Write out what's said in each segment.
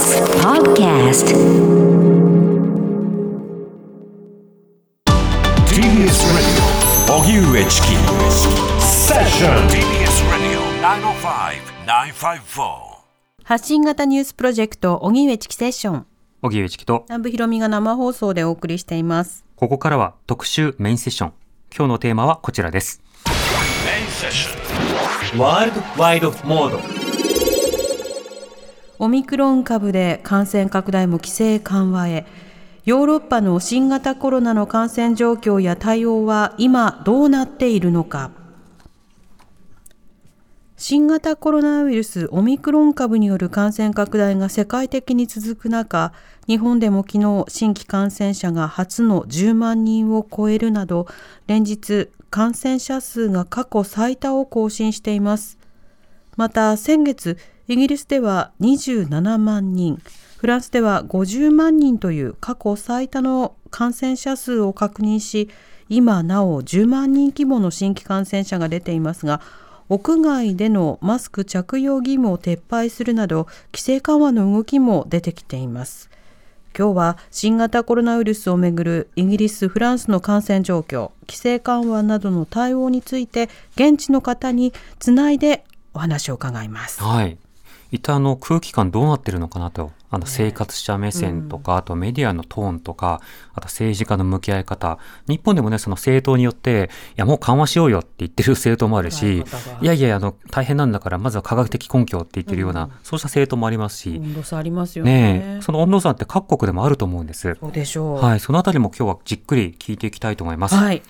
TBS Podcast TBS Radio 荻上チキセッション TBS Radio 905-954発信型ニュースプロジェクト荻上チキセッション荻上チキと。南部ひろみが生放送でお送りしています。ここからは特集メインセッション。今日のテーマはこちらです。メインセッショワールドワイドモードオミクロン株で感染拡大も規制緩和へ。ヨーロッパの新型コロナの感染状況や対応は今どうなっているのか。新型コロナウイルスオミクロン株による感染拡大が世界的に続く中日本でも昨日新規感染者が初の10万人を超えるなど連日感染者数が過去最多を更新しています。また先月イギリスでは27万人フランスでは50万人という過去最多の感染者数を確認し今なお10万人規模の新規感染者が出ていますが屋外でのマスク着用義務を撤廃するなど規制緩和の動きも出てきています今日は新型コロナウイルスをめぐるイギリス、フランスの感染状況、規制緩和などの対応について現地の方につないでお話を伺います。はい一旦あの空気感どうなってるのかなとあの生活者目線とか、あとメディアのトーンとかあと政治家の向き合い方日本でもねその政党によっていやもう緩和しようよって言ってる政党もあるしいやいやあの大変なんだからまずは科学的根拠って言ってるような、そうした政党もありますし、温度差ありますよね。ねえその温度差って各国でもあると思うんです。そうでしょう。はい、そのあたりも今日はじっくり聞いていきたいと思います。はい。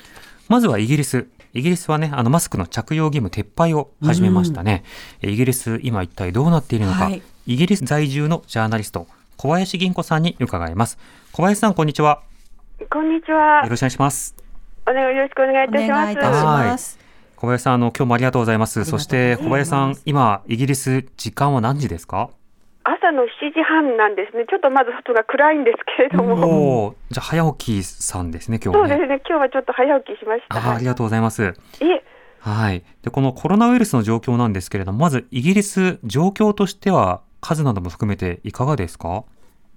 まずはイギリス。イギリスはね、あのマスクの着用義務撤廃を始めましたね。イギリス、今一体どうなっているのか、はいイギリス在住のジャーナリスト、小林銀子さんに伺います。小林さん、こんにちは。こんにちはよ。ろしくお願いします。お願いよろしくお願いいおたします。願いいたします。小林さん、あの、今日もありがとうございます。そして、小林さん、今、イギリス、時間は何時ですか？朝の7時半なんですね。ちょっとまず外が暗いんですけれども。じゃあ、早起きさんですね、今日はね。そうですね。今日はちょっと早起きしました。ありがとうございます。いえ、はい。で、このコロナウイルスの状況なんですけれども、まずイギリス、状況としては、数なども含めていかがですか？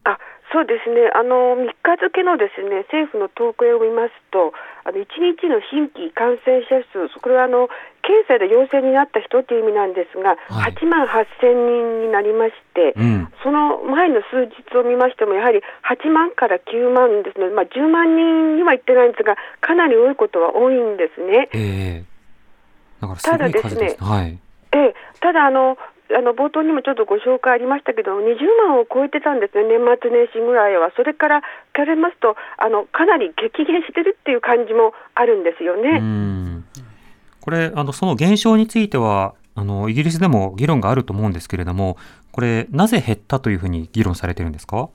あ、そうですね。あの3日付のですね政府の統計を見ますと、あの1日の新規感染者数、これはあの検査で陽性になった人という意味なんですが、はい8万8000人になりまして。うん。その前の数日を見ましても、やはり8万から9万ですので、まあ、10万人には行ってないんですが、かなり多いことは多いんですね。ええだですね。はい。ええ、ただあの、あの冒頭にもちょっとご紹介ありましたけど、20万を超えてたんですね、年末年始ぐらいは。それから聞かれますと、あのかなり激減してるっていう感じもあるんですようね。これ、あの、その減少については、あの、イギリスでも議論があると思うんですけれども、これ、なぜ減ったというふうに議論されてるんですか？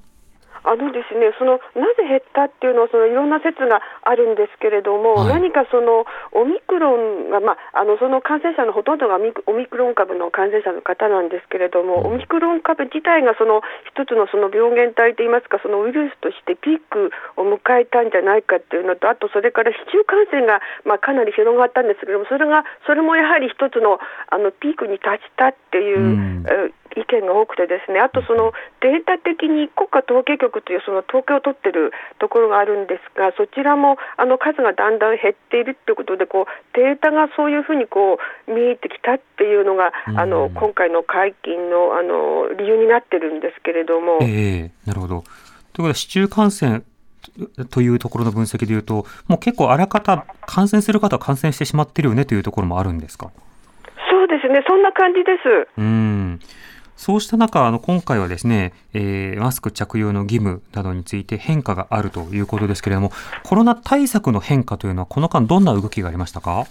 あのですね、そのなぜ減ったっていうのはそのいろんな説があるんですけれども、はい何かそのオミクロンが、まあ、あのその感染者のほとんどがオミクロン株の感染者の方なんですけれども、うんオミクロン株自体がその一つのその病原体といいますか、そのウイルスとしてピークを迎えたんじゃないかっていうのと、あとそれから市中感染が、まあ、かなり広がったんですけれども、それがそれもやはり一つのあのピークに達したっていう。うんえー意見が多くてですね、あとそのデータ的に国家統計局というその統計を取ってるところがあるんですが、そちらもあの数がだんだん減っているということで、こうデータがそういうふうにこう見えてきたっていうのが、うんあの今回の解禁のあの理由になってるんですけれども。ええなるほど。ということで、市中感染というところの分析でいうと、もう結構あらかた感染する方は感染してしまってるよねというところもあるんですか？そうですね、そんな感じです。うん。そうした中、あの、今回はですね、えーマスク着用の義務などについて変化があるということですけれども、コロナ対策の変化というのは、この間どんな動きがありましたか？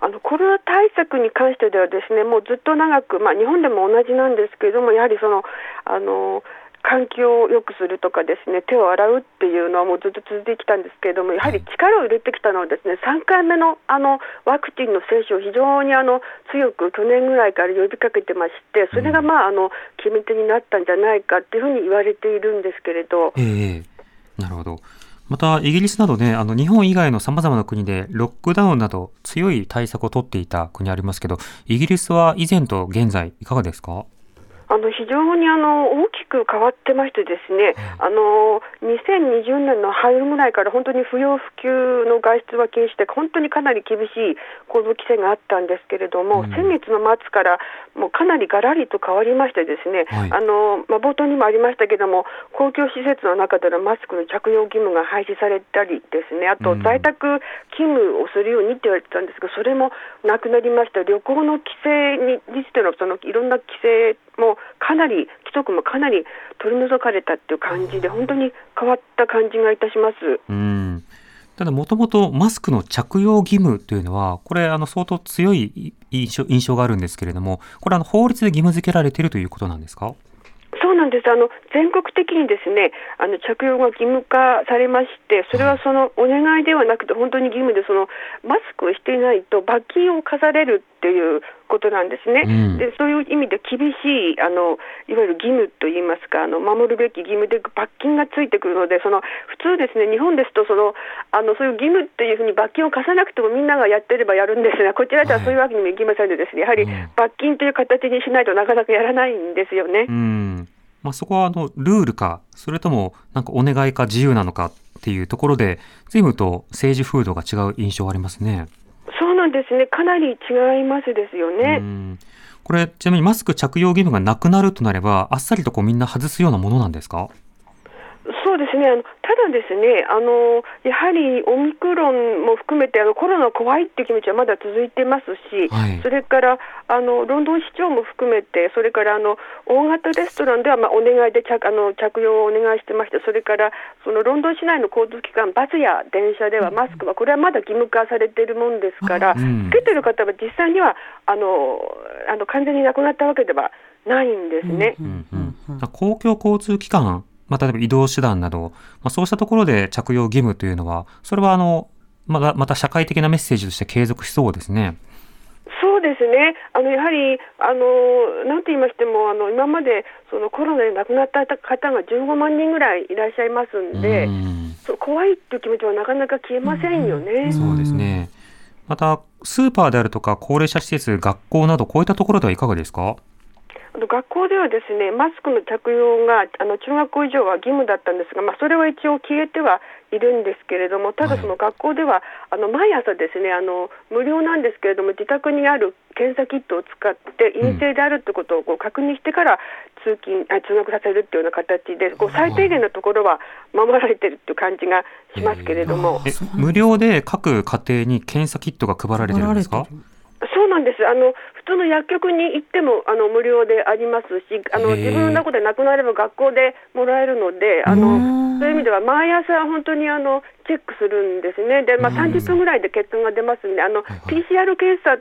あのコロナ対策に関してではですねもうずっと長く、まあ、日本でも同じなんですけれどもやはりそのあの環境を良くするとかですね手を洗うっていうのはもうずっと続いてきたんですけれどもやはり力を入れてきたのはですね3回目のあのワクチンの接種を非常にあの強く去年ぐらいから呼びかけてましてそれがまああの決め手になったんじゃないかっていうふうに言われているんですけれど。ええなるほど。また、イギリスなどね、あの、日本以外の様々な国で、ロックダウンなど強い対策を取っていた国ありますけど、イギリスは以前と現在、いかがですか？あの非常にあの大きく変わってましてですね、あの2020年の春ぐらいから本当に不要不急の外出は禁止で本当にかなり厳しい行動規制があったんですけれども、うん。先月の末からもうかなりがらりと変わりましてですね、はい。あのまあ、冒頭にもありましたけども公共施設の中でのマスクの着用義務が廃止されたりですねあとうん。在宅勤務をするようにって言われてたんですがそれもなくなりました。旅行の規制ににしてのそのいろんな規制もかなり規則もかなり取り除かれたっていう感じで本当に変わった感じがいたします。うん。ただ、もともとマスクの着用義務というのは、これ、あの、相当強い印象印象があるんですけれども、これ、あの、法律で義務付けられているということなんですか？そうなんですあの全国的にですねあの着用が義務化されまして、それはそのお願いではなくて、本当に義務で、そのマスクをしていないと罰金を課されるっていうことなんですね。うんでそういう意味で厳しいあのいわゆる義務といいますかあの守るべき義務で罰金がついてくるのでその普通ですね日本ですとそのあのそういう義務っていうふうに罰金を課さなくてもみんながやってればやるんですがこちらではそういうわけにもいきませんでですねやはりうん罰金という形にしないとなかなかやらないんですよね。うん。まあ、そこは、あの、ルールか、それとも、なんかお願いか自由なのかっていうところで、随分と政治風土が違う印象がありますね。ですね。かなり違いますですよね。これ、ちなみにマスク着用義務がなくなるとなれば、あっさりとこうみんな外すようなものなんですか？そうですね。あのただですねあのやはりオミクロンも含めてあのコロナ怖いっていう気持ちはまだ続いてますし、はい。それからあのロンドン市長も含めてそれからあの大型レストランではまあお願いで着あの着用をお願いしてましてそれからそのロンドン市内の交通機関バスや電車ではマスクはこれはまだ義務化されているもんですから、うん。つけてる方は実際にはあのあの完全になくなったわけではないんですね。うんうん、公共交通機関、まあ、例えば移動手段など、まあ、そうしたところで着用義務というのは、それはあの、まだまた社会的なメッセージとして継続しそうですね。そうですね、あのやはりあの、なんて言いましても、あの今までそのコロナで亡くなった方が15万人ぐらいいらっしゃいますんで、うん怖いっていう気持ちはなかなか消えませんよね。そうですね。また、スーパーであるとか、高齢者施設、学校など、こういったところではいかがですか？学校ではですねマスクの着用があの中学校以上は義務だったんですが、まあ、それは一応消えてはいるんですけれどもただはい。その学校では、あの毎朝ですねあの無料なんですけれども自宅にある検査キットを使って陰性であるってことをこう確認してから通勤あ通学させるっていうような形でこう最低限のところは守られてるっていう感じがしますけれども。え無料で各家庭に検査キットが配られてるんですか？そうなんです。あの普通の薬局に行ってもあの無料でありますし、あの自分の中でなくなれば学校でもらえるので、あのうんそういう意味では毎朝本当にあのチェックするんですね。で、まあうん30分ぐらいで結果が出ますんで、あの PCR 検査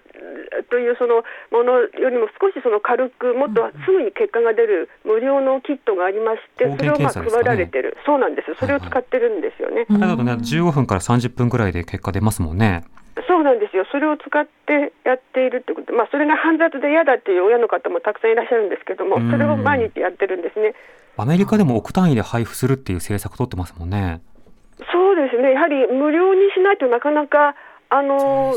というそのものよりも少しその軽くもっとすぐに結果が出る無料のキットがありまして、それをまあ配られてる。そうなんです。それを使ってるんですよね。うんだけどね、15分から30分くらいで結果出ますもんね。そうなんですよ、それを使ってやっているってこと。で、まあ、それが煩雑で嫌だっていう親の方もたくさんいらっしゃるんですけどもうん、それを毎日やってるんですね。アメリカでも億単位で配布するっていう政策取ってますもんね。そうですね、やはり無料にしないとなかなか、あの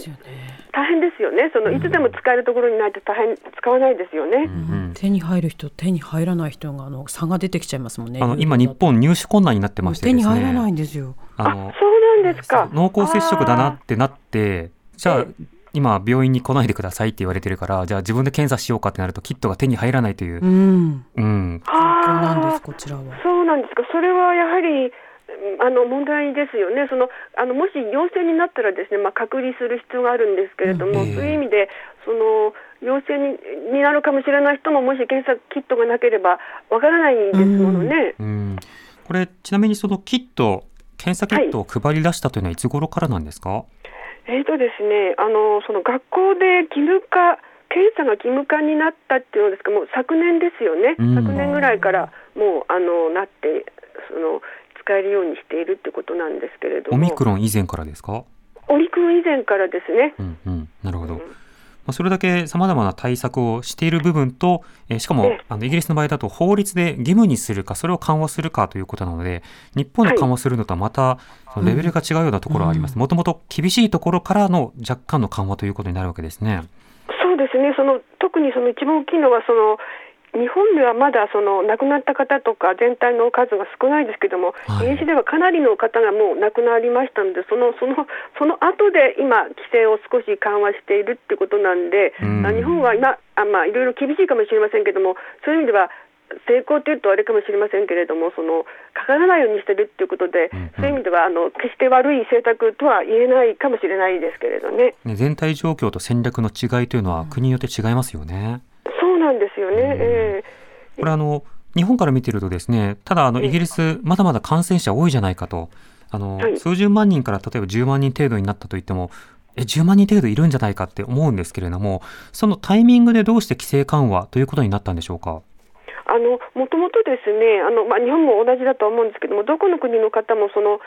大変ですよね、そのいつでも使えるところにないと大変使わないですよね。うん手に入る人手に入らない人があの差が出てきちゃいますもんね。あの今日本入手困難になってまして手ですね。に入らないんですよ。ああのそうなんですか。濃厚接触だなってなって、じゃあえ今病院に来ないでくださいって言われてるから、じゃあ自分で検査しようかってなるとキットが手に入らないというう。んうん。状況なんであすこちらはそうなんですか、それはやはりうんあの問題ですよね、そのあのもし陽性になったらですね、まあ、隔離する必要があるんですけれども、うんええそういう意味でその陽性にになるかもしれない人も、もし検査キットがなければわからないですものね。うん。これちなみにそのキット、検査キットを配り出したというのはいつ頃からなんですか、えーとですね、あのその学校で義務化、検査が義務化になったっていうのですか、もう昨年ですよね、うん。昨年ぐらいからもうあのなってその、使えるようにしているってことなんですけれども、オミクロン以前からですか？オミクロン以前からですね。うんうん。まあ、それだけ様々な対策をしている部分と、えーしかもええあのイギリスの場合だと法律で義務にするか、それを緩和するかということなので、日本で緩和するのとはまたそのレベルが違うようなところがあります。もともと厳しいところからの若干の緩和ということになるわけですね。そうですね、その特にその一番大きいのはその日本ではまだその亡くなった方とか全体の数が少ないですけども、はいイギリスではかなりの方がもう亡くなりましたので、そのそのその後で今、規制を少し緩和しているってことなんで、うんあ日本は今、あまあ、いろいろ厳しいかもしれませんけども、そういう意味では、成功というとあれかもしれませんけれども、そのかからないようにしてるっていうことで、うんうんそういう意味ではあの決して悪い政策とは言えないかもしれないですけれどね。ね全体状況と戦略の違いというのは国によって違いますよね。なんですよね。うん。えこれあの日本から見てるとですね、ただあのええ。イギリスまだまだ感染者多いじゃないかと、あの、はい。数十万人から例えば10万人程度になったと言っても、え10万人程度いるんじゃないかって思うんですけれども、そのタイミングでどうして規制緩和ということになったんでしょうか？あのもともとですねあの、まあ、日本も同じだと思うんですけどもどこの国の方もその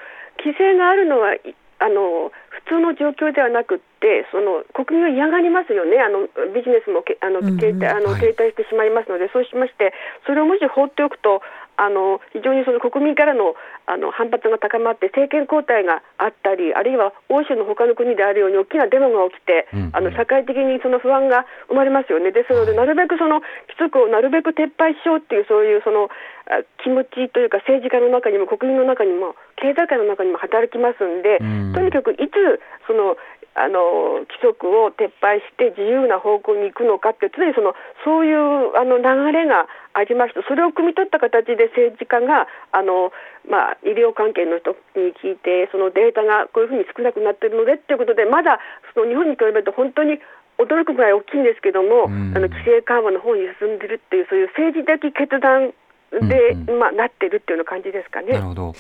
規制があるのはいあの普通の状況ではなくってその国民は嫌がりますよね。あのビジネスもけあのうんうん停滞あのはい。停滞してしまいますので、そうしましてそれをもし放っておくとあの非常にその国民からのあの反発が高まって政権交代があったりあるいは欧州の他の国であるように大きなデモが起きて、うんうん。あの社会的にその不安が生まれますよね。ですので、なるべくその規則をなるべく撤廃しようっていうそういうそのあ気持ちというか政治家の中にも国民の中にも経済界の中にも働きますんで、うん。とにかくいつそのあの規則を撤廃して自由な方向に行くのかって常にそのそういうあの流れがありましてそれを汲み取った形で政治家があの、まあ、医療関係の人に聞いてそのデータがこういうふうに少なくなっているのでっていうことでまだその日本に比べると本当に驚くぐらい大きいんですけども、うんあの規制緩和の方に進んでるっていうそういう政治的決断で、うんまあ、なってるっていうような感じですかね。なるほど。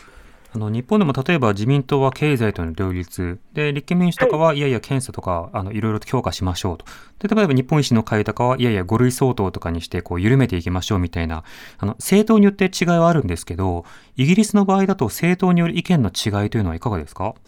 あの日本でも例えば自民党は経済との両立。で立憲民主とかはい。やいや検査とかあのいろいろと強化しましょうと。で例えば日本維新の会とかはいやいや5類相当とかにしてこう緩めていきましょうみたいな。あの政党によって違いはあるんですけどイギリスの場合だと政党による意見の違いというのはいかがですか？え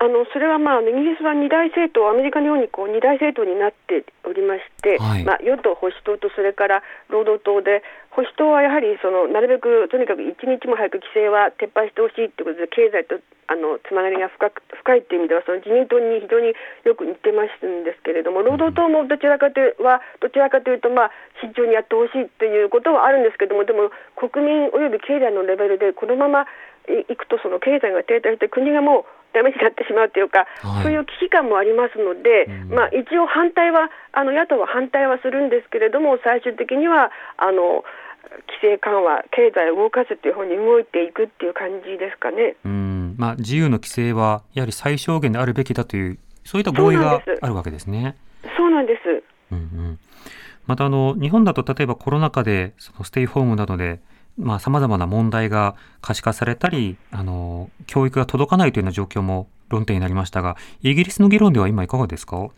あのそれは、まあ、あのイギリスは二大政党、アメリカのようにこう二大政党になっておりまして、はい。まあ、与党・保守党とそれから労働党で、保守党はやはりそのなるべくとにかく一日も早く規制は撤廃してほしいということで、経済とあのつながりが深く深いという意味では、その自民党に非常によく似てますんですけれども、労働党もどちらかというはどちらかというと、まあ、慎重にやってほしいということはあるんですけれども、でも国民および経済のレベルで、このままいいくと、その経済が停滞して、国がもうダメになってしまうというか、はいそういう危機感もありますので、うんまあ、一応、反対はあの野党は反対はするんですけれども、最終的にはあの規制緩和、経済を動かすという方に動いていくっていう感じですかね。うん、まあ、自由の規制はやはり最小限であるべきだというそういった合意があるわけですね。そうなんです。うんうん、またあの日本だと例えばコロナ禍でそのステイホームなどでさまざ、まな問題が可視化されたりあの教育が届かないというような状況も論点になりましたがイギリスの議論では今いかがですか？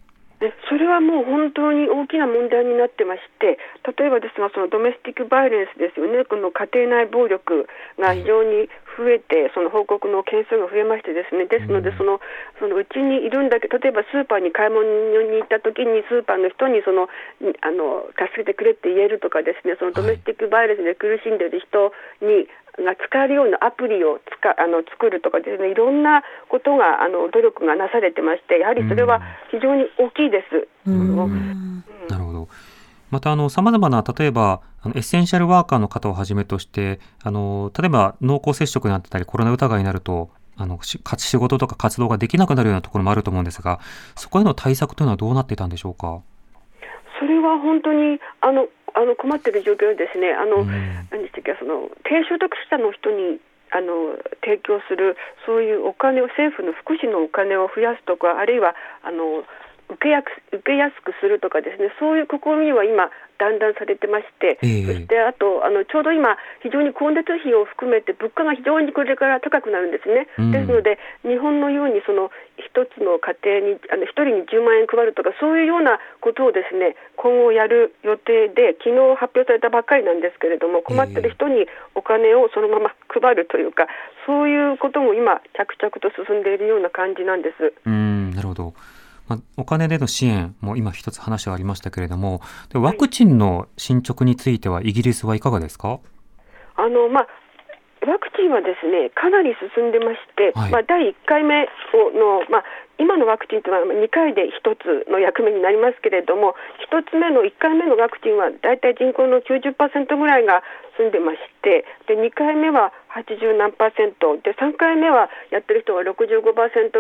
でそれはもう本当に大きな問題になってまして、例えばですが、そのドメスティックバイオレンスですよね、この家庭内暴力が非常に増えて、その報告の件数が増えましてですね、ですので、そのそのうちにいるんだけど、例えばスーパーに買い物に行った時に、スーパーの人にそのあの助けてくれって言えるとかですね、そのドメスティックバイオレンスで苦しんでいる人に、が使えるようなアプリをつかあの作るとかですねいろんなことがあの努力がなされてましてやはりそれは非常に大きいです。うん。うん。また、あの、様々な、例えば、あのエッセンシャルワーカーの方をはじめとして、あの、例えば濃厚接触になってたり、コロナ疑いになると、あの、仕事とか活動ができなくなるようなところもあると思うんですが、そこへの対策というのはどうなっていたんでしょうか？それは本当にあのあの困っている状況でですねあの、うん何でしたっけその低所得者の人にあの提供するそういうお金を政府の福祉のお金を増やすとかあるいはあの受けやす受けやすくするとかですねそういう試みは今だんだんされてまして、ええそしてあとあのちょうど今非常に光熱費を含めて物価が非常にこれから高くなるんですね。うんですので日本のようにその一つの家庭にあの一人に10万円配るとかそういうようなことをですね今後やる予定で昨日発表されたばっかりなんですけれども困ってる人にお金をそのまま配るというかそういうことも今着々と進んでいるような感じなんです。うん、なるほど。まあ、お金での支援も今一つ話がありましたけれども、ワクチンの進捗についてはイギリスはいかがですか？あのまあワクチンはですねかなり進んでまして、はいまあ、第1回目をの、まあ、今のワクチンというのは2回で1つの役目になりますけれども、1つ目の1回目のワクチンは大体人口の90%ぐらいが済んでまして、で2回目は80何パーセント、で3回目はやってる人が65%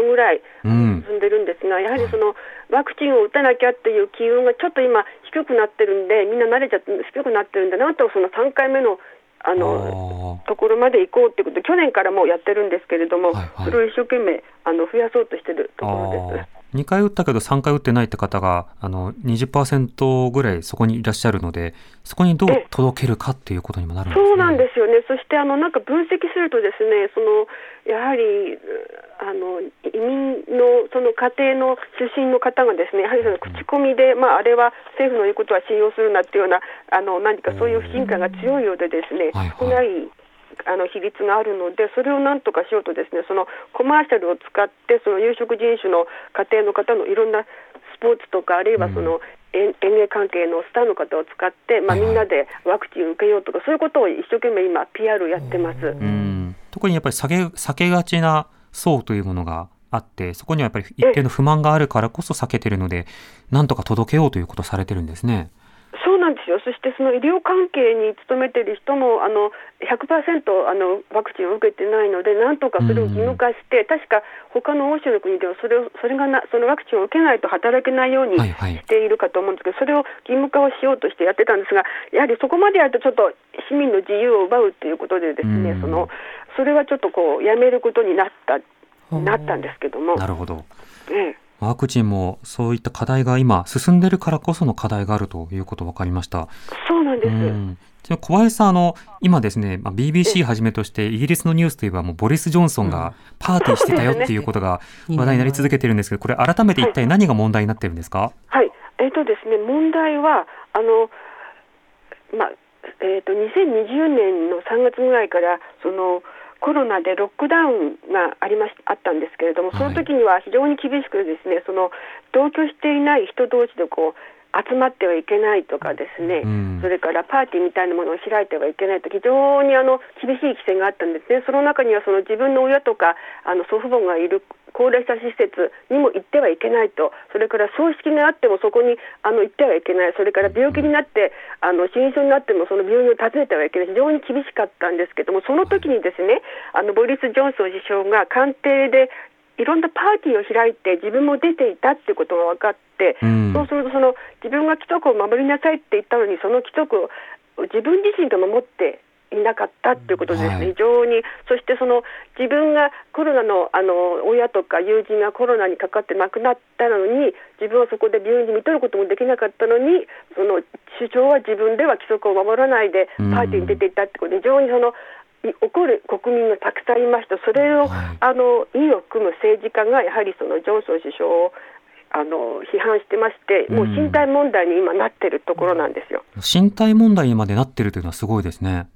ぐらいうん。進んでるんですが、やはりそのワクチンを打たなきゃっていう機運がちょっと今、低くなってるんで、みんな慣れちゃって低くなってるんだなと、その3回目のあのあところまで行こうってことで、去年からもうやってるんですけれども、はいはい。それを一生懸命あの増やそうとしてるとあころです。2回打ったけど3回打ってないって方があの20%ぐらいそこにいらっしゃるのでそこにどうええ届けるかっていうことにもなるんですね。そうなんですよね、そしてあのなんか分析すると、ですねそのやはりうあの移民のその家庭の出身の方が、ですねやはりその口コミで、まあ、あれは政府の言うことは信用するなっていうような、あの何かそういう不信感が強いようで、ですねはいはい。少ないあの比率があるので、それをなんとかしようと、ですねそのコマーシャルを使って、その有色人種の家庭の方のいろんなスポーツとか、あるいはその、演演芸関係のスターの方を使って、まあ、みんなでワクチンを受けようとか、そういうことを一生懸命今、PR やってます。うん特にやっぱり避け避けがちな層というものがあってそこにはやっぱり一定の不満があるからこそ避けてるのでなんとか届けようということをされてるんですね。ですよ、そしてその医療関係に勤めている人もあの100%あのワクチンを受けてないので、なんとかそれを義務化して、確か他の欧州の国ではそれをそれがなそのワクチンを受けないと働けないようにはいはい。しているかと思うんですけど、それを義務化をしようとしてやってたんですが、やはりそこまでやると、ちょっと市民の自由を奪うということで、ですね、うん。そのそれはちょっとこうやめることになったなったんですけども。なるほど。ええワクチンもそういった課題が今進んでるからこその課題があるということ分かりました。そうなんです。うん。小林さん、あの、今ですね、まあ、BBC はじめとして、イギリスのニュースといえば、もうボリス・ジョンソンがパーティーしてたよっていうことが話題になり続けてるんですけど、これ、改めて一体何が問題になってるんですか、はい、えっ、とですね、問題は、あの、まあ、えっ、と、2020年の3月ぐらいから、その、コロナでロックダウンがありましあったんですけれども、その時には非常に厳しくですね、その同居していない人同士でこう集まってはいけないとかですね、うんそれからパーティーみたいなものを開いてはいけないと非常にあの厳しい規制があったんですね。その中にはその自分の親とかあの祖父母がいる高齢者施設にも行ってはいけないと、それから葬式があってもそこにあの行ってはいけない、それから病気になってあの死にそうになってもその病院を訪ねてはいけない、非常に厳しかったんですけども、その時にですね、あのボリス・ジョンソン首相が官邸でいろんなパーティーを開いて自分も出ていたっていうことが分かって、うん。そうするとその自分が規則を守りなさいって言ったのにその規則を自分自身が守っていなかったっていうことですね、はい。非常に。そしてその自分がコロナのあの親とか友人がコロナにかかって亡くなったのに自分はそこで病院に見とることもできなかったのにその首相は自分では規則を守らないでパーティーに出ていったってことで非常にそのい怒る国民がたくさんいました、それを、はい。あの意を組む政治家がやはりそのジョンソン首相をあの批判してまして、もう身体問題に今なってるところなんですよ。身体問題にまでなってるというのはすごいですね。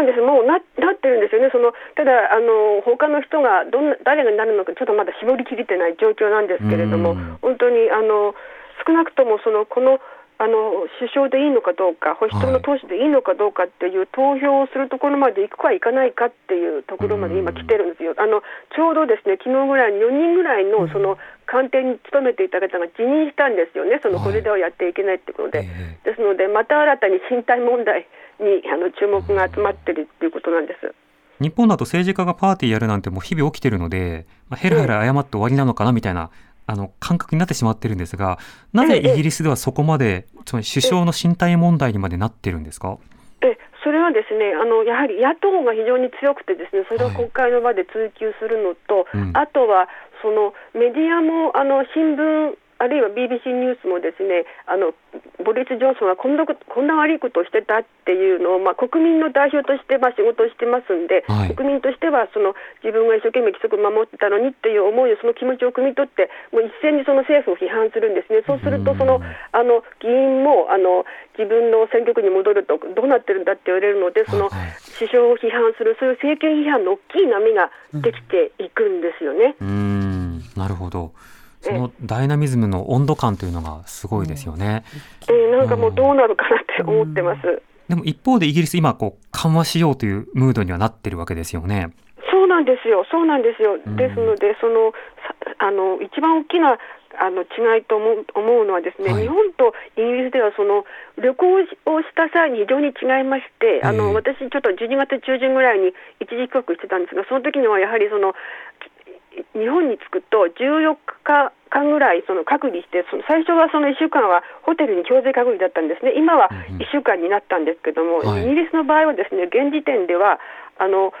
なんです、もうななってるんですよね、そのただあの、他の人がどんな誰がなるのか、ちょっとまだ絞りきれてない状況なんですけれどもうん、本当にあの少なくともそのこのあの首相でいいのかどうか、保守党の党首でいいのかどうかっていう投票をするところまで行くか行かないかっていうところまで今、来てるんですよ。あのちょうどですね昨日ぐらいに4人ぐらいのその官邸に勤めていた方が辞任したんですよね、そのはいこれではやっていけないってことで。えですので、また新たに身体問題にあの注目が集まってるっていうことなんです。日本だと政治家がパーティーやるなんてもう日々起きてるので、まあ、ヘラヘラ謝って終わりなのかなみたいな、あの感覚になってしまってるんですが、なぜイギリスではそこまで、つまり首相の身体問題にまでなってるんですか、えそれはですねあのやはり野党が非常に強くてですねそれを国会の場で追及するのと、うん。あとはそのメディアもあの新聞あるいは BBC ニュースもですねあのボリス・ジョンソンはこんなこんな悪いことをしてたっていうのを、まあ、国民の代表としてまあ仕事をしてますんで、はい国民としてはその自分が一生懸命規則を守ってたのにっていう思いをその気持ちを汲み取ってもう一斉にその政府を批判するんですね。そうするとそのあの議員もあの自分の選挙区に戻るとどうなってるんだって言われるのでその首相を批判するそういう政権批判の大きい波ができていくんですよね。うーん、なるほど。そのダイナミズムの温度感というのがすごいですよね。えーなんかもうどうなるかなって思ってます。でも一方でイギリス今こう緩和しようというムードにはなってるわけですよね。そうなんですよ、そうなんですよ。んですので、そのさあの一番大きなあの違いと思う思うのはですね、はい日本とイギリスではその旅行をした際に非常に違いまして、あええの私ちょっと12月中旬ぐらいに一時帰国してたんですが、その時にはやはりその日本に着くと14日間ぐらいその隔離して、その最初はその1週間はホテルに強制隔離だったんですね、今はうんうん。1週間になったんですけども、はい。イギリスの場合はですね現時点ではあの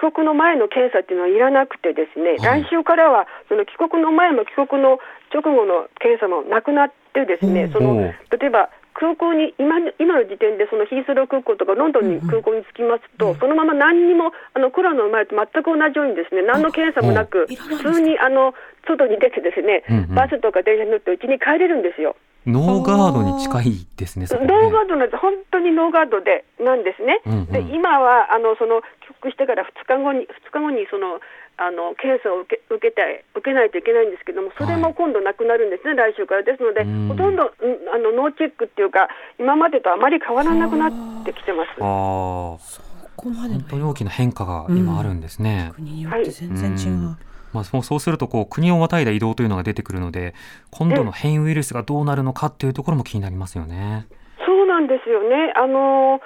帰国の前の検査っていうのはいらなくてですね、はい。来週からはその帰国の前も帰国の直後の検査もなくなってですね、そのおう。例えば空港に今の今の時点でそのヒースロー空港とかロンドンに空港に着きますと、そのまま何にもあのコロナの前と全く同じようにですね何の検査もなく普通にあの外に出てですね、うんうんバスとか電車に乗ってうちに帰れるんですよ。ノーガードに近いですね、ね。ノーガードなんです本当にノーガードでなんですね。うんうんで今はあのその帰国してから2日後に2日後にそのあの検査を受け受けたい受けないといけないんですけどもそれも今度なくなるんですね、来週からですのでうんほとんどうんあのノーチェックっていうか今までとあまり変わらなくなってきてます。ああ、そこまでの本当に大きな変化が今あるんですね。国によって全然違う。うんまあ、そうするとこう国をまたいだ移動というのが出てくるので今度の変異ウイルスがどうなるのかっていうところも気になりますよね。そうなんですよね。あの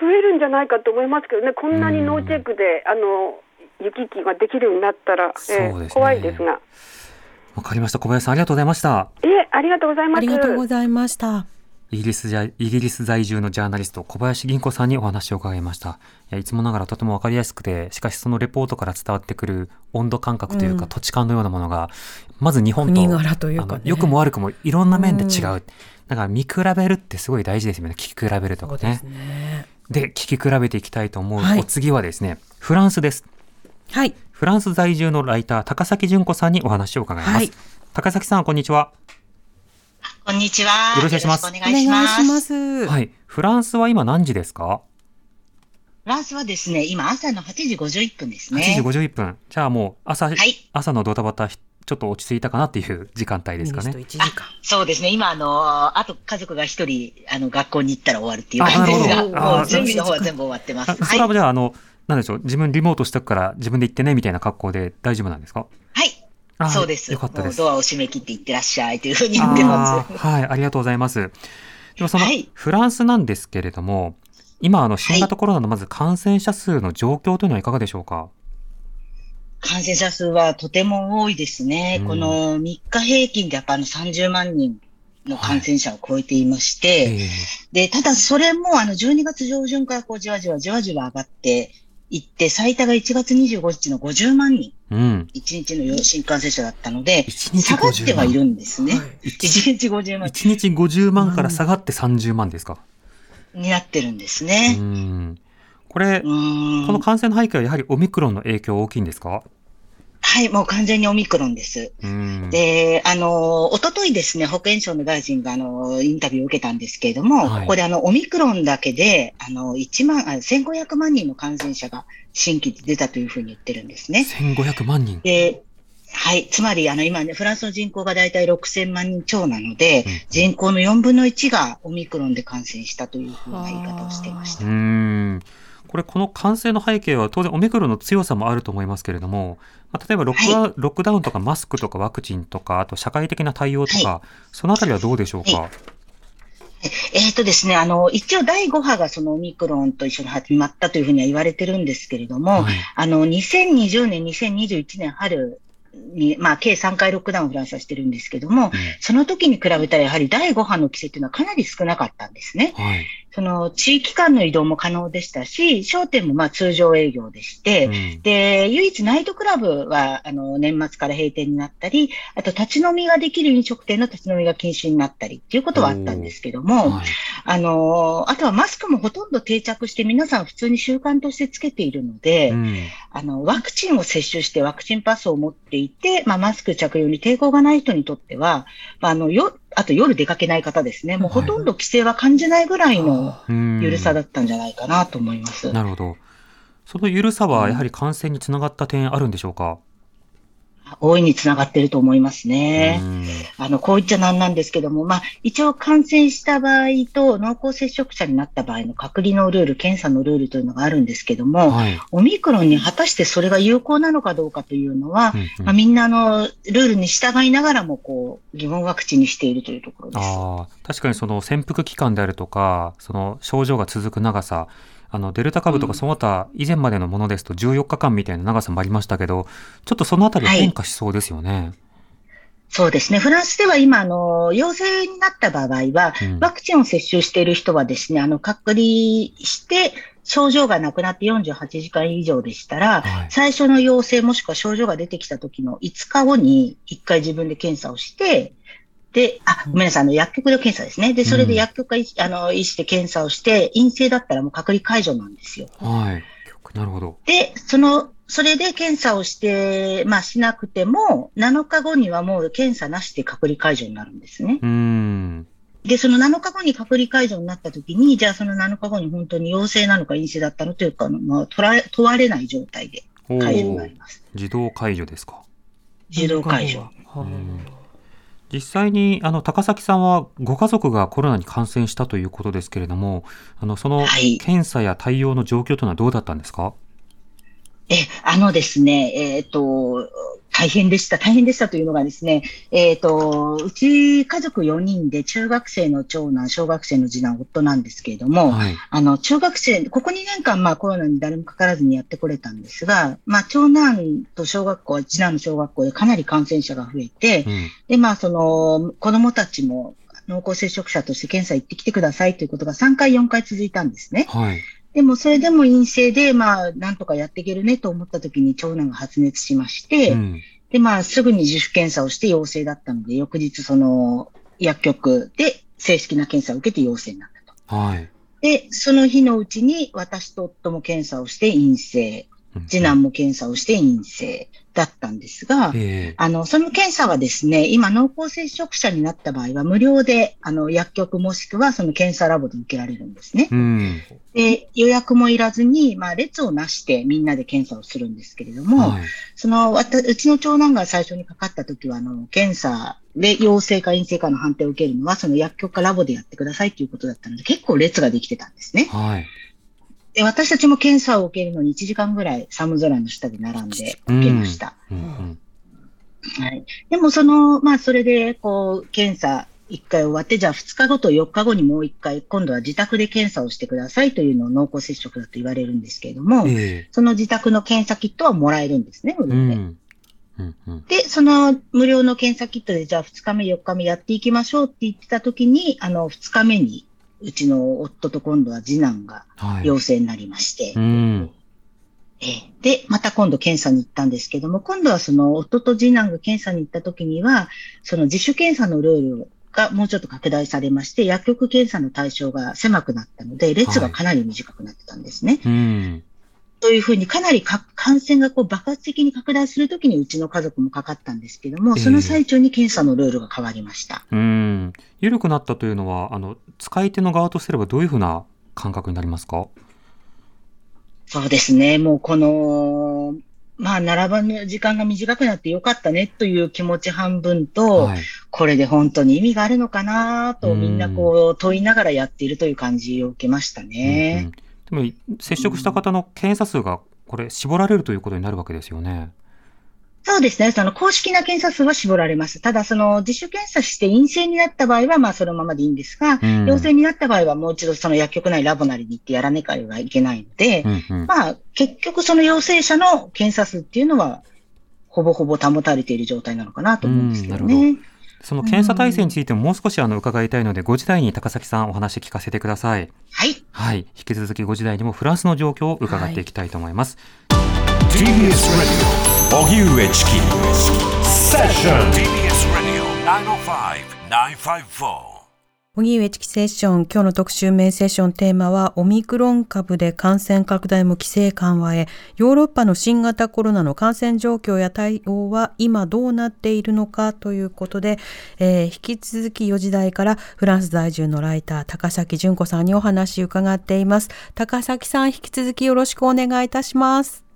増えるんじゃないかと思いますけどね、こんなにノーチェックで、あの行き来ができるようになったら、えーそうですね。怖いですが。わかりました。小林さんありがとうございました。いえ、ありがとうございます。ありがとうございました。イギリスじゃイギリス在住のジャーナリスト小林銀子さんにお話を伺いました。いやいつもながらとても分かりやすくてしかしそのレポートから伝わってくる温度感覚というか、うん。土地感のようなものがまず日本と国柄というかね。良くも悪くもいろんな面で違う、うん。だから見比べるってすごい大事ですよね。聞き比べるとかね。ですね。で聞き比べていきたいと思う、はい。お次はですねフランスですはい。フランス在住のライター高崎純子さんにお話を伺います、はい高崎さんこんにちはこんにちは。よろしくお願いしますお。はいフランスは今何時ですか？フランスはですね、今朝の8時51分です8ね。時51分。じゃあもう朝、はい朝のドタバタひちょっと落ち着いたかなっていう時間帯ですかね。1時間。そうですね。今、あの、あと家族が一人、あの、学校に行ったら終わるっていう感じですが、もう準備の方は全部終わってます。あそはい。れはじゃあ、あの、なんでしょう、自分リモートしたから自分で行ってねみたいな格好で大丈夫なんですか？はい。あそうです。よかったです。ドアを閉め切って行ってらっしゃいというふうに言ってます。はい、ありがとうございます。でもその、はいフランスなんですけれども、今、あの、新型コロナのまず感染者数の状況というのはいかがでしょうか？感染者数はとても多いですね。うんこの3日平均でやっぱあの30万人の感染者を超えていまして、えで、ただそれもあの12月上旬からこうじわじわじわじわ上がっていって、最多が1月25日の50万人、えうん。1日の新感染者だったので、1日下がってはいる万。んですね。はい1日50万1日50万から下がって30万ですか？になってるんですうね。ん。これ、この感染の背景はやはりオミクロンの影響大きいんですか？はい、もう完全にオミクロンです。うん。で、あの、一昨日ですね、保健省の大臣が、あの、インタビューを受けたんですけれども、はいここで、あの、オミクロンだけで、あの、1万、あ1500万人の感染者が新規で出たというふうに言ってるんですね。1500万人。で、はい。つまり、あの、今ね、フランスの人口がだいたい6000万人超なので、うん人口の4分の1がオミクロンで感染したというふうな言い方をしていましうた。ん。これ、この感染の背景は当然オミクロンの強さもあると思いますけれども、まあ例えばロックダウン、ロックダウンとかマスクとかワクチンとか、あと社会的な対応とか、そのあたりはどうでしょうか、はえっ、とですね、あの、一応第5波がそのオミクロンと一緒に始まったというふうには言われてるんですけれども、はい。あの、2020年、2021年春に、まあ、計3回ロックダウンをフランスはしてるんですけども、その時に比べたらやはり第5波の規制っていうのはかなり少なかったんですね。はい。その地域間の移動も可能でしたし、商店もまあ通常営業でして、うん。で、唯一ナイトクラブは、あの、年末から閉店になったり、あと立ち飲みができる飲食店の立ち飲みが禁止になったりっていうことはあったんですけども、はい。あの、あとはマスクもほとんど定着して皆さん普通に習慣としてつけているので、うん。あの、ワクチンを接種してワクチンパスを持っていて、まあ、マスク着用に抵抗がない人にとっては、まあ、あの、よ、あと夜出かけない方ですね。もうほとんど規制は感じないぐらいのうん緩さだったんじゃないかなと思います。なるほど。その緩さはやはり感染につながった点あるんでしょうか、大いにつながってると思いますね。うんあの、こう言っちゃなんなんですけども、まあ、一応感染した場合と濃厚接触者になった場合の隔離のルール、検査のルールというのがあるんですけども、はい。オミクロンに果たしてそれが有効なのかどうかというのは、うんうんまあ、みんなあの、ルールに従いながらも、こう、疑問は口にしているというところです。ああ、確かにその潜伏期間であるとか、その症状が続く長さ、あのデルタ株とかうんその他以前までのものですと14日間みたいな長さもありましたけど、ちょっとそのあたりはい変化しそうですよね。そうですね。フランスでは今、あの、陽性になった場合は、うんワクチンを接種している人はですね、あの、隔離して、症状がなくなって48時間以上でしたら、はい最初の陽性もしくは症状が出てきた時の5日後に1回自分で検査をして、で、あ、ごめんなさい、あの、薬局の検査ですね。で、それで薬局が医師、あの、医師で検査をして、陰性だったらもう隔離解除なんですよ。はい。なるほど。で、その、それで検査をして、まあしなくても、7日後にはもう検査なしで隔離解除になるんですね。うーん。で、その7日後に隔離解除になった時に、じゃあその7日後に本当に陽性なのか陰性だったのというか、まあ、問われ問われない状態でお解除になーります。自動解除ですか？自動解除。はうん実際にあの高崎さんはご家族がコロナに感染したということですけれども、あのそのはい検査や対応の状況というのはどうだったんですか？え、あのですね、えっ、と、大変でした。大変でしたというのがですね、えっ、と、うち家族4人で中学生の長男、小学生の次男、夫なんですけれども、はい。あの、中学生、ここ2年間、まあコロナに誰もかからずにやってこれたんですが、まあ長男と小学校、次男の小学校でかなり感染者が増えて、うん。で、まあその、子供たちも濃厚接触者として検査行ってきてくださいということが3回、4回続いたんですね。はい。でもそれでも陰性で、まあなんとかやっていけるねと思った時に長男が発熱しまして、うん。で、まあすぐに自主検査をして陽性だったので、翌日その薬局で正式な検査を受けて陽性になったと。はい。で、その日のうちに私と夫も検査をして陰性、うん次男も検査をして陰性だったんですが、ええあの、その検査はですね、今濃厚接触者になった場合は無料で、あの、薬局もしくはその検査ラボで受けられるんですね。うん。で、予約もいらずに、まあ、列をなしてみんなで検査をするんですけれども、はい。その、わたうちの長男が最初にかかった時は、あの、検査で陽性か陰性かの判定を受けるのは、その薬局かラボでやってくださいということだったので、結構列ができてたんですね。はい。で、私たちも検査を受けるのに1時間ぐらい寒空の下で並んで受けました。うんうん。はい。でも、その、まあ、それで、こう、検査1回終わって、じゃあ2日後と4日後にもう1回、今度は自宅で検査をしてくださいというのを濃厚接触だと言われるんですけれども、ええその自宅の検査キットはもらえるんですね、無う料で。ん。うんうん。で、その無料の検査キットで、じゃあ2日目、4日目やっていきましょうって言ってた時に、あの、2日目に、うちの夫と今度は次男がはい。陽性になりまして、うん。ええで、また今度検査に行ったんですけども、今度はその夫と次男が検査に行った時には、その自主検査のルールがもうちょっと拡大されまして、薬局検査の対象が狭くなったので、列がかなり短くなってたんですね。うん。というふうにかなりか感染がこう爆発的に拡大するときにうちの家族もかかったんですけども、ええその最中に検査のルールが変わりました。うん。緩くなったというのは、あの、使い手の側とすればどういうふうな感覚になりますか？そうですね。もうこの、まあ、並ばぬ時間が短くなってよかったねという気持ち半分と、はい。これで本当に意味があるのかなとうんみんなこう問いながらやっているという感じを受けましたうんうねん。でも、接触した方の検査数が、これ、絞られるということになるわけですよね。そうですね。その公式な検査数は絞られます。ただ、その自主検査して陰性になった場合は、まあそのままでいいんですが、うん陽性になった場合はもう一度その薬局なりラボなりに行ってやらなきゃいけないので、うんうん。まあ結局その陽性者の検査数っていうのは、ほぼほぼ保たれている状態なのかなと思うんですけどうん。その検査体制についてももう少しあの伺いたいので、ご時代に高崎さんお話聞かせてください。はい。はい。引き続きご時代にもフランスの状況を伺っていきたいと思います。TBS Radio 荻上チキセッション TBS Radio 905-954荻上チキセッション今日の特集メインセッションテーマはオミクロン株で感染拡大も規制緩和へヨーロッパの新型コロナの感染状況や対応は今どうなっているのかということで、えー引き続き4時台からフランス在住のライター高崎純子さんにお話伺っています高崎さん引き続きよろしくお願いいたします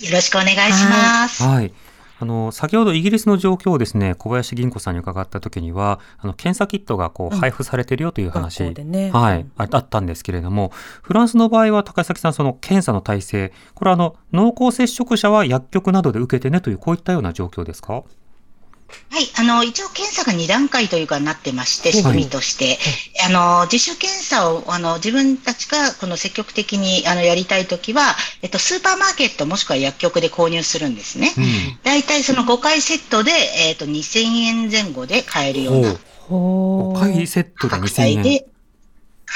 よろしくお願いします。はい。あの先ほどイギリスの状況をですね小林銀子さんに伺った時にはあの検査キットがこう配布されてるよという話、学校でね。はい、ああったんですけれどもフランスの場合は高崎さんその検査の体制これはあの濃厚接触者は薬局などで受けてねというこういったような状況ですか？はい、あの、一応検査が2段階というかなってまして、仕組みとして、あの、自主検査を、あの、自分たちが、この積極的に、あの、やりたいときは、えっと、スーパーマーケットもしくは薬局で購入するんですね。うん。大体その5回セットで、えっと、2000円前後で買えるような。ほ5回セットで価格2000円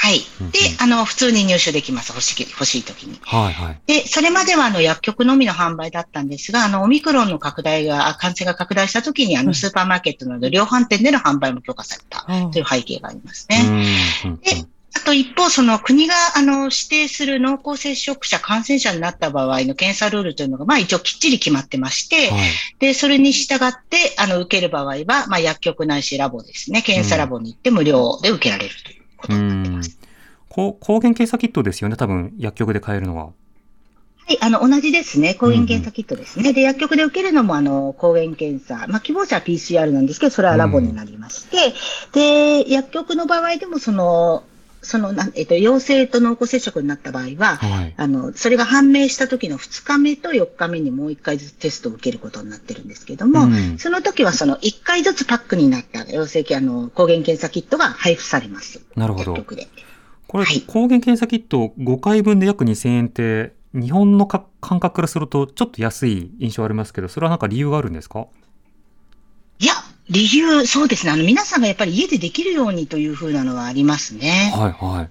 はい。で、あの、普通に入手できます。欲しい、欲しいときに。はいはいで、それまではあの薬局のみの販売だったんですが、あのオミクロンの拡大が、あ感染が拡大したときに、あうんのスーパーマーケットなど量販店での販売も許可されたあという背景がありますうね。で、あと一方、その国があの指定する濃厚接触者、感染者になった場合の検査ルールというのが、まあ一応きっちり決まってまして、はいで、それに従って、あの、受ける場合は、まあ薬局ないしラボですね、検査ラボに行って無料で受けられるというう抗原検査キットですよね多分薬局で買えるのははい、あの、同じですね。抗原検査キットですね。で、薬局で受けるのも、あの、抗原検査。まあ、希望者は PCR なんですけど、それはラボになりまして、で、薬局の場合でも、その、その、なんえっと、陽性と濃厚接触になった場合は、はい。あの、それが判明した時の2日目と4日目にもう1回ずつテストを受けることになってるんですけども、うん。その時はその1回ずつパックになった陽性あの抗原検査キットが配布されます。なるほど。これ、はい。抗原検査キット5回分で約2000円って、日本のか感覚からするとちょっと安い印象ありますけど、それはなんか理由があるんですか？理由、そうですね。あの、皆さんがやっぱり家でできるようにというふうなのはありますね。はいはい。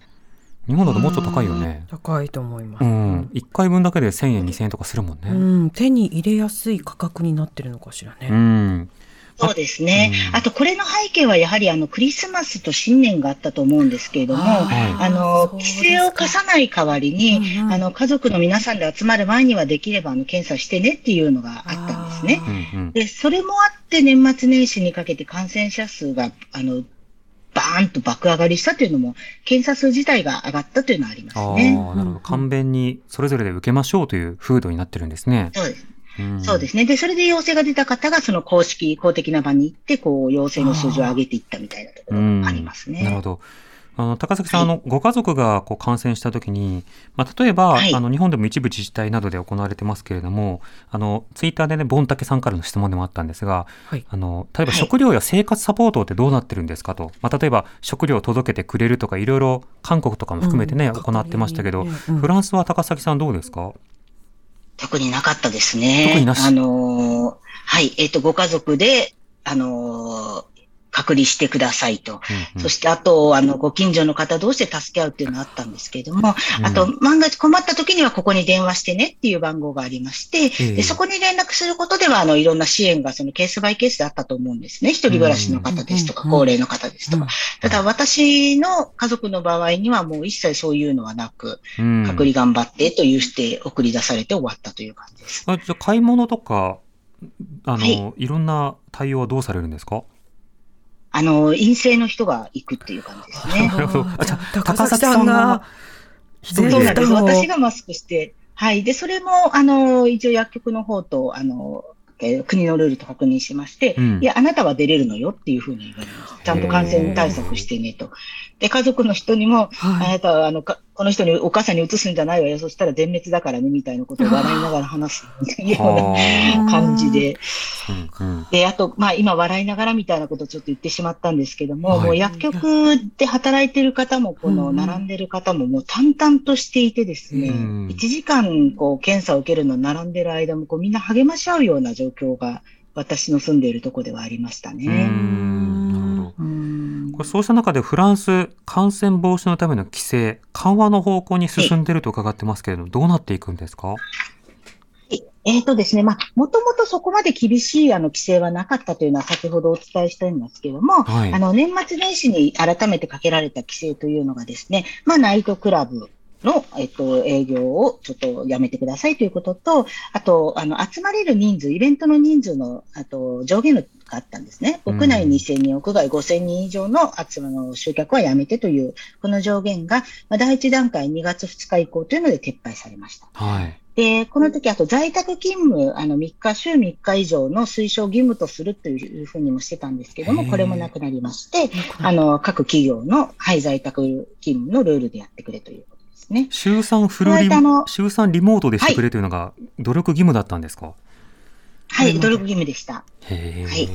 日本だともうちょっと高いよね。高いと思います。うん。1回分だけで1000円、2000円とかするもんうね。ん、手に入れやすい価格になってるのかしらうね。ん。そうですね。うんあと、これの背景はやはりあの、クリスマスと新年があったと思うんですけれども、あーあの、規制を課さない代わりに、うんうんあの、家族の皆さんで集まる前にはできれば、あの、検査してねっていうのがあったんですね。うんうん。で、それもあって年末年始にかけて感染者数が、あの、バーンと爆上がりしたというのも、検査数自体が上がったというのはありますああ、ね。なるほど。簡便にそれぞれで受けましょうという風土になってるんですね。そうです。うん。そうですね。で、それで陽性が出た方が、その公式、公的な場に行って、こう、陽性の数字を上げていったみたいなところうん。がありますね。なるほど。あの高崎さん、あのご家族がこう感染したときに、まあ、例えば、はい。あの日本でも一部自治体などで行われてますけれども、あのツイッターでね、ボンタケさんからの質問でもあったんですが、はい。あの例えばはい。食料や生活サポートってどうなってるんですかと、まあ、例えば食料を届けてくれるとか、いろいろ韓国とかも含めてね、うん。行ってましたけど、ねうん。フランスは高崎さん、どうですか？特になかったですね。特になしあのーはい、えっ、と、ご家族で、あのー隔離してくださいと。うんうんそして、あと、あの、ご近所の方同士で助け合うっていうのがあったんですけれども、うんあと、万が一困った時にはここに電話してねっていう番号がありまして、ええでそこに連絡することでは、あの、いろんな支援がそのケースバイケースであったと思うんですね。一人暮らしの方ですとか、うん高齢の方ですとうんか。ただ、私の家族の場合にはもう一切そういうのはなく、うん隔離頑張ってというして送り出されて終わったという感じです。あじゃあ買い物とかあの、、はいろんな対応はどうされるんですか？あの、陰性の人が行くっていう感じですね。なるほどあじゃあ高崎さんがそうなんです。私がマスクして、はい。で、それも、あの、一応薬局の方と、あの、えー国のルールと確認しまして、うんいや、あなたは出れるのよっていうふうに言われます。ちゃんと感染対策してねと。で、家族の人にも、あはい。なたは、あの、かこの人にお母さんに移すんじゃないわよ。そしたら全滅だからね、みたいなことを笑いながら話すっていうようはな感じで。で、あと、まあ今笑いながらみたいなことをちょっと言ってしまったんですけども、はい。もう薬局で働いてる方も、この並んでる方ももう淡々としていてですね、うん。1時間こう検査を受けるの並んでる間もこうみんな励まし合うような状況が私の住んでいるところではありましたうね。そうした中でフランス感染防止のための規制緩和の方向に進んでいると伺ってますけれどもどうなっていくんですか？えっ、とですね、まあ、もともとそこまで厳しいあの規制はなかったというのは先ほどお伝えしたんですけども、はい。あの、年末年始に改めてかけられた規制というのがですね、まあ、ナイトクラブの、えっと、営業をちょっとやめてくださいということと、あと、あの、集まれる人数、イベントの人数の、あと、上限があったんですね。うん。屋内2000人、屋外5000人以上の集まの集客はやめてという、この上限が、まあ、第一段階2月2日以降というので撤廃されました。はい。で、で、この時、あと在宅勤務、あの、3日、週3日以上の推奨義務とするというふうにもしてたんですけども、これもなくなりまして、あの、各企業の、はい、在宅勤務のルールでやってくれということですね。週3フルリこの間の週3リモートでしてくれというのが努力義務だったんですか、はい、努力義務でした。へえ、はい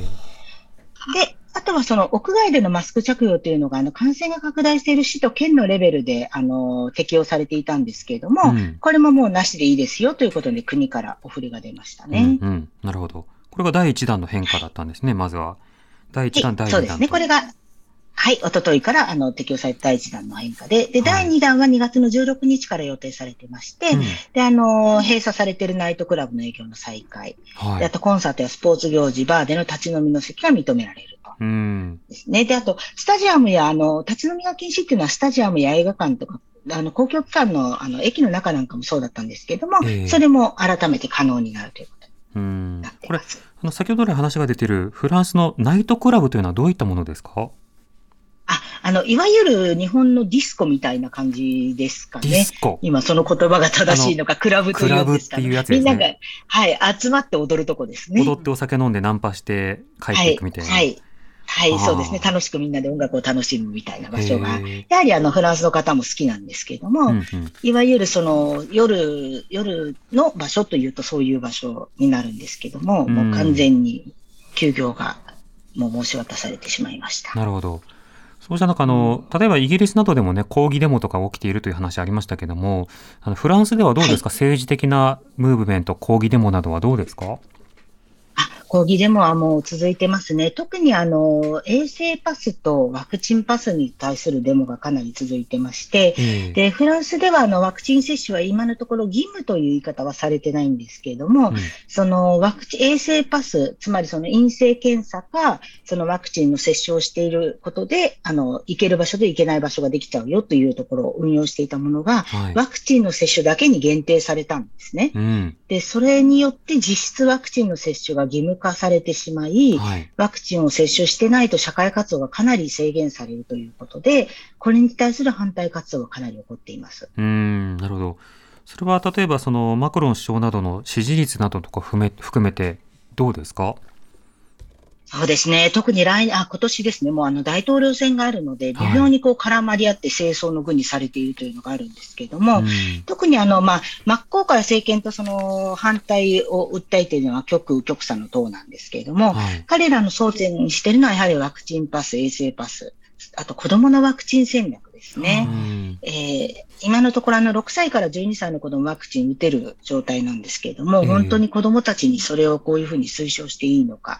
で、あとはその屋外でのマスク着用というのが、あの、感染が拡大している市と県のレベルで、あの、適用されていたんですけれども、うんこれももうなしでいいですよということで国からお振りが出ましたね。うんうん、なるほど。これが第1弾の変化だったんですね、まずは。第1弾、第2弾そうですね。これが、はい、おとといから、あの、適用された第1弾の変化で、で、第2弾は2月の16日から予定されてまして、うんで、あの、閉鎖されているナイトクラブの営業の再開、で、あはい。とコンサートやスポーツ行事、バーでの立ち飲みの席が認められると。うん。ですね。で、あと、スタジアムや、あの、立ち飲みが禁止っていうのは、スタジアムや映画館とか、あの、公共機関の、あの、駅の中なんかもそうだったんですけれども、ええそれも改めて可能になるということうんになっ。てこれいま、す。あの、先ほど来話が出ているフランスのナイトクラブというのはどういったものですか？あ、あの、いわゆる日本のディスコみたいな感じですかね。ディスコ。今その言葉が正しいのか、クラブというんですか、クラブっていうやつですねみんなが、はい、集まって踊るとこですね。踊ってお酒飲んでナンパして帰っていくみたいな。はい。はい。はいそうですね。楽しくみんなで音楽を楽しむみたいな場所が。やはりあの、フランスの方も好きなんですけれども、うんうんいわゆるその夜、夜の場所というとそういう場所になるんですけども、うんもう完全に休業がもう申し渡されてしまいました。なるほど。そうした中、あの、例えばイギリスなどでもね、抗議デモとか起きているという話ありましたけども、あのフランスではどうですか、政治的なムーブメント、抗議デモなどはどうですか？あ、抗議デモはもう続いてますね。特にあの、衛生パスとワクチンパスに対するデモがかなり続いてまして、ええで、フランスではあのワクチン接種は今のところ義務という言い方はされてないんですけれども、うんそのワクチン、衛生パス、つまりその陰性検査か、そのワクチンの接種をしていることで、あの、行ける場所で行けない場所ができちゃうよというところを運用していたものが、はい。ワクチンの接種だけに限定されたんですね。うん。で、それによって実質ワクチンの接種が義務化されてしまい、はい。ワクチンを接種してないと社会活動がかなり制限されるということで、これに対する反対活動がかなり起こっています。うーん、なるほど。それは例えばそのマクロン首相などの支持率などとか含め含めてどうですか？そうですね。特に来年、あ、今年ですね。もうあの大統領選があるので、微妙にこう絡まり合って清掃の具にされているというのがあるんですけれども、うん特にあの、まあ、真っ向から政権とその反対を訴えているのは極右極左の党なんですけれども、はい。彼らの争点にしているのはやはりワクチンパス、衛生パス、あと子供のワクチン戦略ですね。うんえー今のところあの6歳から12歳の子供ワクチン打てる状態なんですけれども、ええ本当に子供たちにそれをこういうふうに推奨していいのか。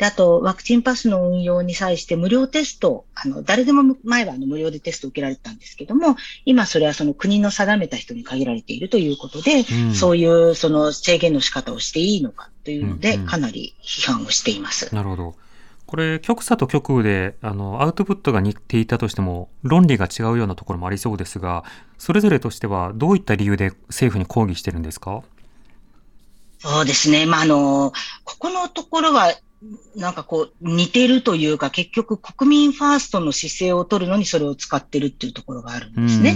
で、あと、ワクチンパスの運用に際して無料テスト、あの、誰でも前はあの無料でテストを受けられてたんですけども、今それはその国の定めた人に限られているということで、うんそういうその制限の仕方をしていいのかというので、うんうんかなり批判をしています。なるほど。これ、極左と極右で、あの、アウトプットが似ていたとしても、論理が違うようなところもありそうですが、それぞれとしては、どういった理由で政府に抗議してるんですか？そうですね。まあ、あの、ここのところは、なんかこう、似てるというか、結局国民ファーストの姿勢を取るのにそれを使ってるっていうところがあるんですね。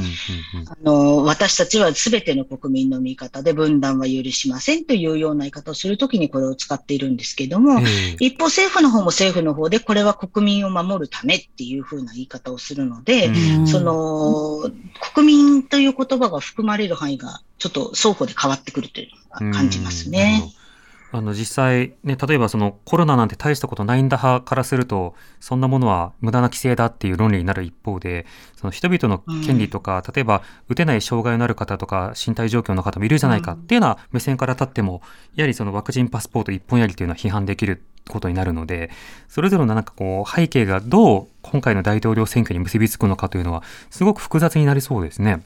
あの、私たちは全ての国民の味方で分断は許しませんというような言い方をするときにこれを使っているんですけども、ええ。一方政府の方も政府の方でこれは国民を守るためっていうふうな言い方をするので、うん。その、国民という言葉が含まれる範囲がちょっと双方で変わってくるというのが感じますね。あの実際、ね、例えばそのコロナなんて大したことないんだ派からすると、そんなものは無駄な規制だっていう論理になる一方で、その人々の権利とか、例えば打てない障害のある方とか身体状況の方もいるじゃないかっていうような目線から立っても、やはりそのワクチンパスポート一本やりというのは批判できることになるので、それぞれのなんかこう背景がどう今回の大統領選挙に結びつくのかというのは、すごく複雑になりそうですね。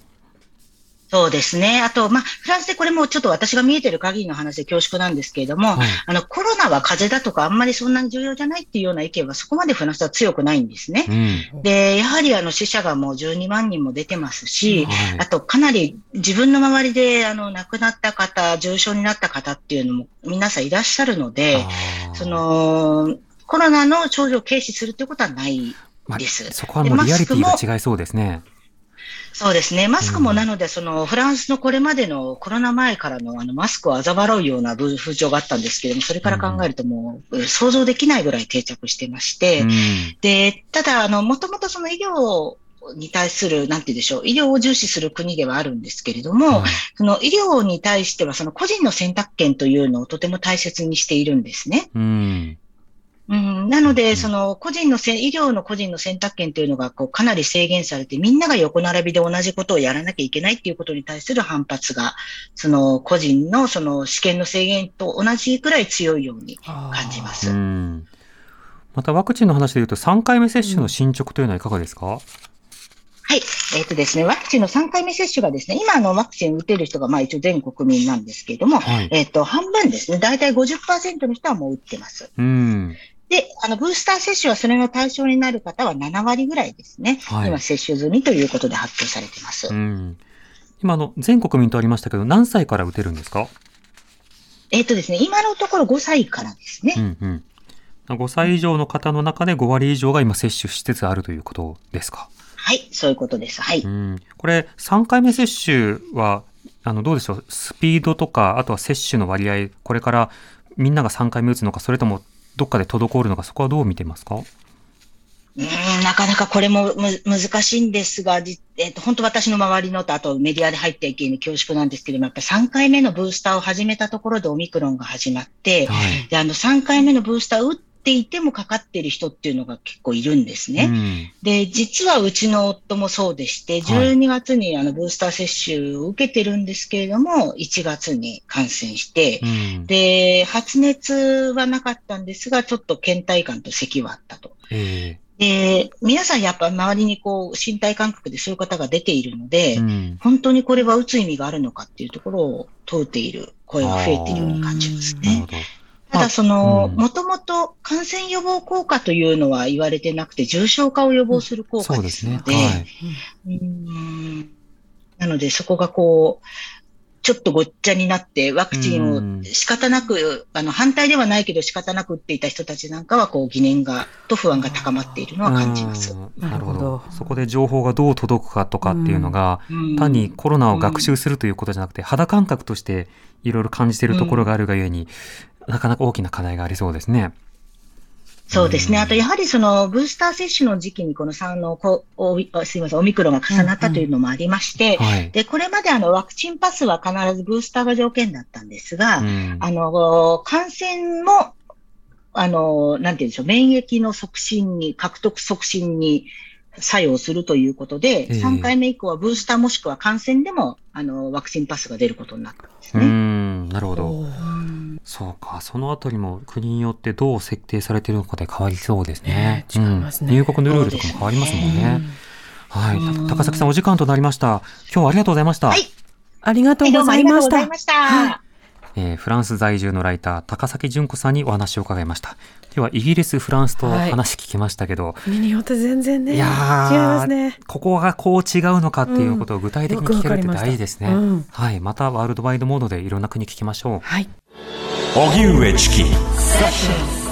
そうですね。あと、まあ、フランスでこれもちょっと私が見えてる限りの話で恐縮なんですけれども、はいあの、コロナは風邪だとかあんまりそんなに重要じゃないっていうような意見はそこまでフランスは強くないんですね。うん。で、やはりあの死者がもう12万人も出てますし、はいあとかなり自分の周りであの亡くなった方、重症になった方っていうのも皆さんいらっしゃるので、その、コロナの症状を軽視するということはないまあですそこはもうリアリティが違いそうですね。そうですね。マスクもなので、そのフランスのこれまでのコロナ前からのあのマスクを嘲笑うような風潮があったんですけれども、それから考えるともう、想像できないぐらい定着してまして、うん。で、ただ、あの、もともとその医療に対する、なんて言うんでしょう、医療を重視する国ではあるんですけれども、はい。その医療に対しては、その個人の選択権というのをとても大切にしているんですね。うんうん、なのうん。で、その個人のせん、医療の個人の選択権というのがこうかなり制限されて、みんなが横並びで同じことをやらなきゃいけないっていうことに対する反発が、その個人のその試験の制限と同じくらい強いように感じまうす。ん。またワクチンの話でいうと3回目接種の進捗というのはいかがですか、はい。えっ、とですね、ワクチンの3回目接種がですね、今あのワクチン打てる人がまあ一応全国民なんですけれども、はい。えっ、と、半分ですね、だいたい50%の人はもう打ってます。うんで、あの、ブースター接種はそれの対象になる方は7割ぐらいですね。はい今接種済みということで発表されてます。うん今あの全国民とありましたけど何歳から打てるんですか、えっ、とですね、今のところ5歳からですね。うんうん、5歳以上の方の中で5割以上が今接種しつつあるということですか？はい、そういうことです。はい。うん、これ3回目接種はあのどうでしょう？スピードとかあとは接種の割合これからみんなが3回目打つのかそれともどっかで滞るのかそこはどう見てますか？うーん、なかなかこれもむ難しいんですが、じえっ、と、本当私の周りのと、あとメディアで入っていけに恐縮なんですけれども、やっぱり3回目のブースターを始めたところでオミクロンが始まって、はい。で、あの3回目のブースターを打っていてもかかっている人っていうのが結構いるんですね。うんで、実はうちの夫もそうでして、はい12月にあのブースター接種を受けてるんですけれども、1月に感染して、うんで、発熱はなかったんですが、ちょっと倦怠感と咳はあったと。えで、皆さんやっぱ周りにこう身体感覚でそういう方が出ているので、えうん本当にこれは打つ意味があるのかっていうところを問うている声が増えているように感じますね。ただその、うん。もともと感染予防効果というのは言われてなくて、重症化を予防する効果ですね。ですので、はい、うーん。なのでそこがこう、ちょっとごっちゃになって、ワクチンうん。を仕方なく、あの、反対ではないけど仕方なく打っていた人たちなんかは、こう、疑念が、と不安が高まっているのは感じます。うんなるほど。そこで情報がどう届くかとかっていうのが、うん。単にコロナを学習するということじゃなくて、肌感覚としていろいろ感じているところがあるがゆえに、なかなか大きな課題がありそうですね。そうですね。うんあと、やはりその、ブースター接種の時期にこの3の、こうおあすいません、オミクロンが重なったというのもありまして、はい。で、これまであの、ワクチンパスは必ずブースターが条件だったんですが、うんあの、感染も、あの、なんて言うんでしょう、免疫の促進に、獲得促進に作用するということで、ええ3回目以降はブースターもしくは感染でも、あの、ワクチンパスが出ることになったんですうね。ん、なるほど。そうか、そのあたりも国によってどう設定されているのかで変わりそうですねね。違いますねうん入国のルールとかも変わりますもんね。はい、うん高崎さんお時間となりました。今日はありがとうございました。はいありがとうございました。はいえーフランス在住のライター高崎純子さんにお話を伺いました。今日はイギリス、フランスとはい話聞きましたけど、国によって全然ね、い違いやーますね。ここがこう違うのかっていうことを具体的に聞けるって大事ですね。よくわかりましたはい、またワールドワイドモードでいろんな国聞きましょう。はい。荻上チキ。セッション